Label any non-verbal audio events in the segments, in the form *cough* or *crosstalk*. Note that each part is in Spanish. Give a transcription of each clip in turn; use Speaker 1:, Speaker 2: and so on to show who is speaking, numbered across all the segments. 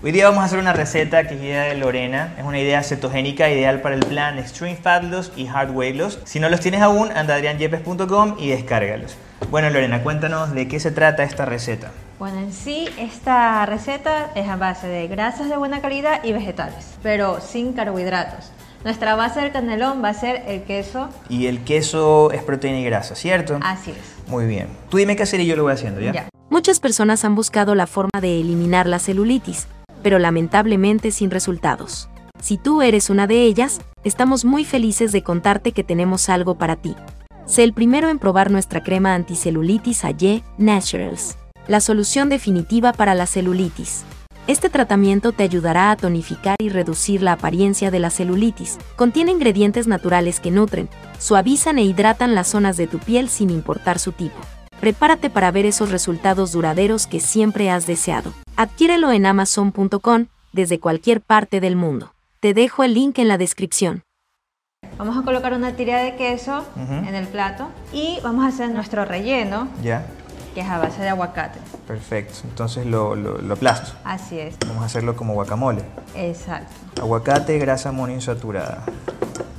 Speaker 1: Hoy día vamos a hacer una receta que es idea de Lorena. Es una idea cetogénica ideal para el plan Extreme Fat Loss y Hard Weight Loss. Si no los tienes aún, anda a adrianyepes.com y descárgalos. Bueno Lorena, cuéntanos de qué se trata esta receta.
Speaker 2: Bueno, en sí esta receta es a base de grasas de buena calidad y vegetales, pero sin carbohidratos. Nuestra base del canelón va a ser el queso.
Speaker 1: Y el queso es proteína y grasa, ¿cierto?
Speaker 2: Así es.
Speaker 1: Muy bien. Tú dime qué hacer y yo lo voy haciendo, ¿ya?
Speaker 2: Ya.
Speaker 3: Muchas personas han buscado la forma de eliminar la celulitis, pero lamentablemente sin resultados. Si tú eres una de ellas, estamos muy felices de contarte que tenemos algo para ti. Sé el primero en probar nuestra crema anticelulitis AYE Naturals, la solución definitiva para la celulitis. Este tratamiento te ayudará a tonificar y reducir la apariencia de la celulitis. Contiene ingredientes naturales que nutren, suavizan e hidratan las zonas de tu piel sin importar su tipo. Prepárate para ver esos resultados duraderos que siempre has deseado. Adquiérelo en amazon.com desde cualquier parte del mundo. Te dejo el link en la descripción.
Speaker 2: Vamos a colocar una tira de queso
Speaker 1: Ujú.
Speaker 2: en el plato y vamos a hacer nuestro relleno,
Speaker 1: Ya.
Speaker 2: que es a base de aguacate.
Speaker 1: Perfecto. Entonces lo, lo, lo aplasto.
Speaker 2: Así es.
Speaker 1: Vamos a hacerlo como guacamole.
Speaker 2: Exacto.
Speaker 1: Aguacate, grasa monoinsaturada.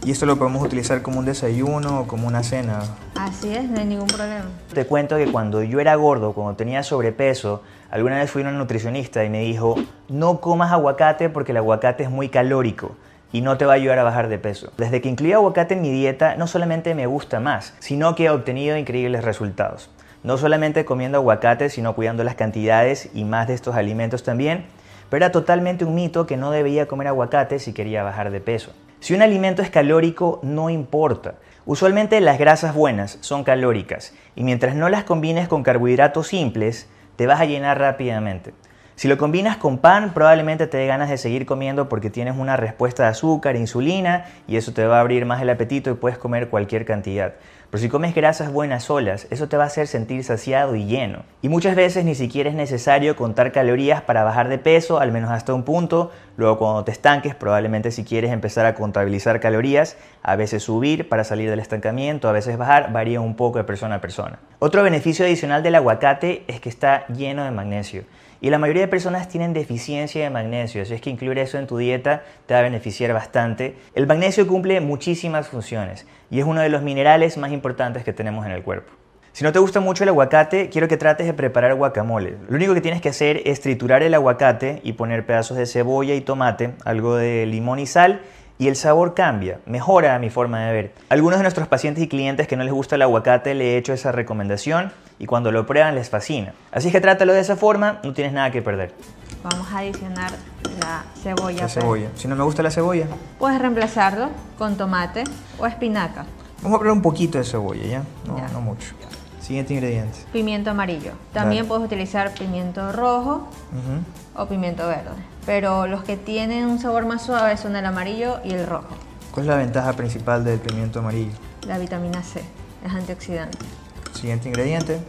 Speaker 1: Y esto lo podemos utilizar como un desayuno o como una cena.
Speaker 2: Así es, no hay ningún problema.
Speaker 1: Te cuento que cuando yo era gordo, cuando tenía sobrepeso, alguna vez fui a una nutricionista y me dijo, no comas aguacate porque el aguacate es muy calórico y no te va a ayudar a bajar de peso. Desde que incluí aguacate en mi dieta, no solamente me gusta más, sino que he obtenido increíbles resultados. No solamente comiendo aguacate, sino cuidando las cantidades y más de estos alimentos también, pero era totalmente un mito que no debía comer aguacate si quería bajar de peso. Si un alimento es calórico, no importa. Usualmente las grasas buenas son calóricas y mientras no las combines con carbohidratos simples, te vas a llenar rápidamente. Si lo combinas con pan, probablemente te dé ganas de seguir comiendo porque tienes una respuesta de azúcar, insulina y eso te va a abrir más el apetito y puedes comer cualquier cantidad. Pero si comes grasas buenas solas, eso te va a hacer sentir saciado y lleno. Y muchas veces ni siquiera es necesario contar calorías para bajar de peso, al menos hasta un punto. Luego cuando te estanques, probablemente si quieres empezar a contabilizar calorías, a veces subir para salir del estancamiento, a veces bajar, varía un poco de persona a persona. Otro beneficio adicional del aguacate es que está lleno de magnesio. Y la mayoría de personas tienen deficiencia de magnesio, así es que incluir eso en tu dieta te va a beneficiar bastante. El magnesio cumple muchísimas funciones y es uno de los minerales más importantes que tenemos en el cuerpo. Si no te gusta mucho el aguacate, quiero que trates de preparar guacamole. Lo único que tienes que hacer es triturar el aguacate y poner pedazos de cebolla y tomate, algo de limón y sal y el sabor cambia, mejora mi forma de ver. Algunos de nuestros pacientes y clientes que no les gusta el aguacate le he hecho esa recomendación y cuando lo prueban les fascina. Así que trátalo de esa forma, no tienes nada que perder.
Speaker 2: Vamos a adicionar la cebolla.
Speaker 1: La cebolla. Si no me gusta la cebolla,
Speaker 2: Puedes reemplazarlo con tomate o espinaca.
Speaker 1: vamos a poner un poquito de cebolla, ¿ya? No,
Speaker 2: Ya.
Speaker 1: no mucho. Siguiente ingrediente.
Speaker 2: Pimiento amarillo. También
Speaker 1: Dale.
Speaker 2: puedes utilizar pimiento rojo
Speaker 1: Ujú.
Speaker 2: o pimiento verde. Pero los que tienen un sabor más suave son el amarillo y el rojo.
Speaker 1: ¿Cuál es la ventaja principal del pimiento amarillo?
Speaker 2: La vitamina C es antioxidante.
Speaker 1: Siguiente ingrediente.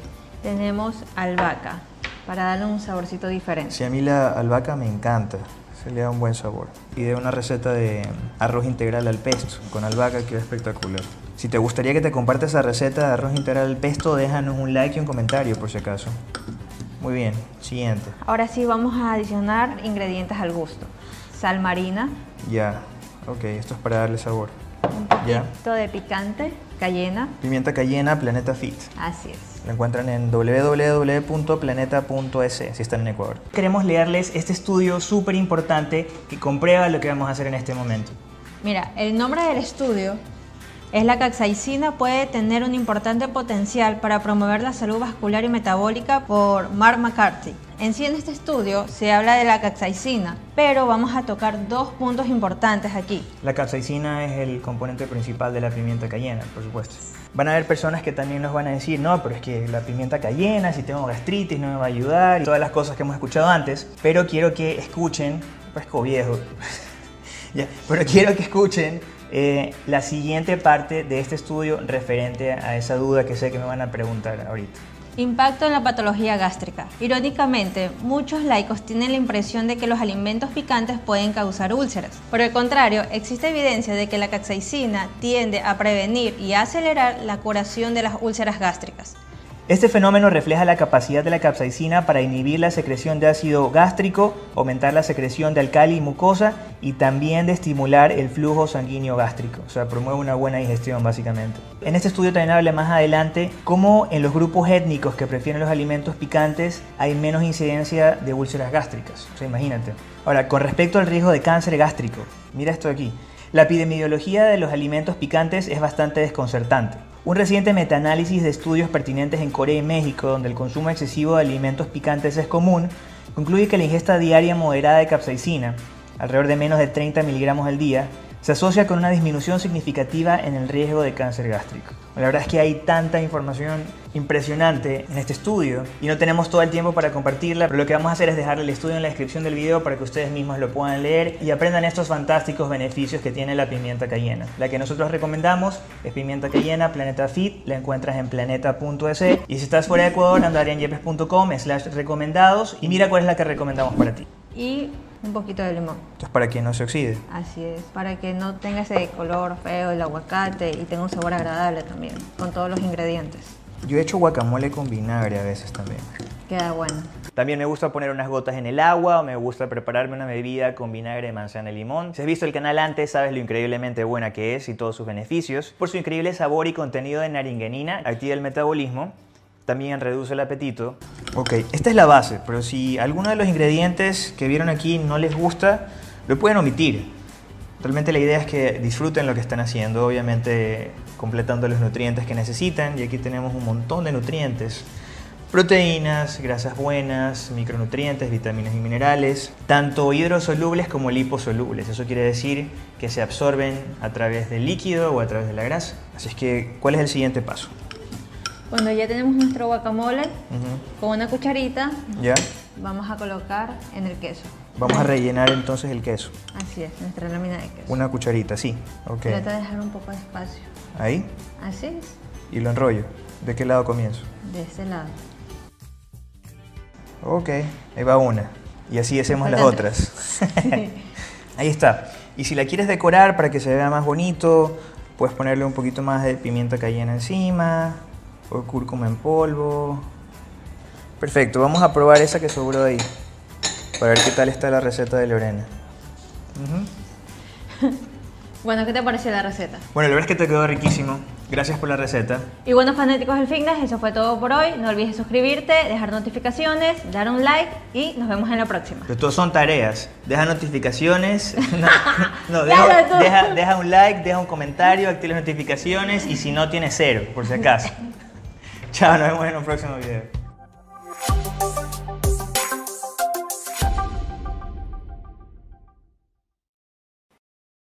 Speaker 2: Tenemos albahaca para darle un saborcito diferente.
Speaker 1: Sí, a mí la albahaca me encanta, se le da un buen sabor. Y de una receta de arroz integral al pesto con albahaca queda espectacular. Si te gustaría que te comparte esa receta de arroz integral al pesto, déjanos un like y un comentario por si acaso. Muy bien, siguiente.
Speaker 2: Ahora sí vamos a adicionar ingredientes al gusto. Sal marina,
Speaker 1: Ya, ok, esto es para darle sabor.
Speaker 2: Un
Speaker 1: Ya.
Speaker 2: poquito de picante, cayena.
Speaker 1: Pimienta cayena, Planeta Fit.
Speaker 2: Así es.
Speaker 1: Lo encuentran en www.planeta.es si están en Ecuador. Queremos leerles este estudio súper importante que comprueba lo que vamos a hacer en este momento.
Speaker 2: Mira, el nombre del estudio es la capsaicina puede tener un importante potencial para promover la salud vascular y metabólica por Mark McCarthy. En sí en este estudio se habla de la capsaicina, pero vamos a tocar dos puntos importantes aquí.
Speaker 1: La capsaicina es el componente principal de la pimienta cayena, por supuesto. Van a haber personas que también nos van a decir, no, pero es que la pimienta cayena, si tengo gastritis, no me va a ayudar, y todas las cosas que hemos escuchado antes. Pero quiero que escuchen, parezco viejo, *laughs* ya, pero quiero que escuchen eh, la siguiente parte de este estudio referente a esa duda que sé que me van a preguntar ahorita.
Speaker 2: Impacto en la patología gástrica. Irónicamente, muchos laicos tienen la impresión de que los alimentos picantes pueden causar úlceras. Por el contrario, existe evidencia de que la capsaicina tiende a prevenir y a acelerar la curación de las úlceras gástricas.
Speaker 1: Este fenómeno refleja la capacidad de la capsaicina para inhibir la secreción de ácido gástrico, aumentar la secreción de alcali y mucosa y también de estimular el flujo sanguíneo gástrico. O sea, promueve una buena digestión básicamente. En este estudio también habla más adelante cómo en los grupos étnicos que prefieren los alimentos picantes hay menos incidencia de úlceras gástricas. O sea, imagínate. Ahora, con respecto al riesgo de cáncer gástrico, mira esto aquí. La epidemiología de los alimentos picantes es bastante desconcertante. Un reciente metaanálisis de estudios pertinentes en Corea y México, donde el consumo excesivo de alimentos picantes es común, concluye que la ingesta diaria moderada de capsaicina, alrededor de menos de 30 miligramos al día, se asocia con una disminución significativa en el riesgo de cáncer gástrico. La verdad es que hay tanta información impresionante en este estudio y no tenemos todo el tiempo para compartirla, pero lo que vamos a hacer es dejarle el estudio en la descripción del video para que ustedes mismos lo puedan leer y aprendan estos fantásticos beneficios que tiene la pimienta cayena. La que nosotros recomendamos es pimienta cayena Planeta Fit, la encuentras en planeta.es y si estás fuera de Ecuador, anda a slash recomendados y mira cuál es la que recomendamos para ti.
Speaker 2: Un poquito de limón.
Speaker 1: Entonces, para que no se oxide.
Speaker 2: Así es, para que no tenga ese color feo el aguacate y tenga un sabor agradable también, con todos los ingredientes.
Speaker 1: Yo he hecho guacamole con vinagre a veces también.
Speaker 2: Queda bueno.
Speaker 1: También me gusta poner unas gotas en el agua o me gusta prepararme una bebida con vinagre de manzana y limón. Si has visto el canal antes, sabes lo increíblemente buena que es y todos sus beneficios. Por su increíble sabor y contenido de naringenina, activa el metabolismo, también reduce el apetito. Ok, esta es la base, pero si alguno de los ingredientes que vieron aquí no les gusta, lo pueden omitir. Realmente la idea es que disfruten lo que están haciendo, obviamente completando los nutrientes que necesitan, y aquí tenemos un montón de nutrientes. Proteínas, grasas buenas, micronutrientes, vitaminas y minerales, tanto hidrosolubles como liposolubles. Eso quiere decir que se absorben a través del líquido o a través de la grasa. Así es que, ¿cuál es el siguiente paso?
Speaker 2: Cuando ya tenemos nuestro guacamole, con una cucharita,
Speaker 1: ¿Ya?
Speaker 2: vamos a colocar en el queso.
Speaker 1: Vamos a rellenar entonces el queso.
Speaker 2: Así es, nuestra lámina de queso.
Speaker 1: Una cucharita, sí. Ok.
Speaker 2: Trata de dejar un poco de espacio.
Speaker 1: Ahí.
Speaker 2: Así es.
Speaker 1: Y lo enrollo. ¿De qué lado comienzo?
Speaker 2: De este lado.
Speaker 1: Ok, ahí va una. Y así hacemos las otras. *laughs* *laughs* ahí está. Y si la quieres decorar para que se vea más bonito, puedes ponerle un poquito más de pimienta cayena encima, o cúrcuma en polvo. Perfecto, vamos a probar esa que sobró ahí. Para ver qué tal está la receta de Lorena. *laughs*
Speaker 2: Bueno, ¿qué te pareció la receta?
Speaker 1: Bueno, la verdad es que te quedó riquísimo. Gracias por la receta.
Speaker 2: Y bueno, fanáticos del fitness, eso fue todo por hoy. No olvides suscribirte, dejar notificaciones, dar un like y nos vemos en la próxima.
Speaker 1: Pero todo son tareas. Deja notificaciones. *laughs* no, deja, deja, un like, deja un comentario, activa las notificaciones y si no, tienes cero, por si acaso. *laughs* Chao, nos vemos en un próximo video.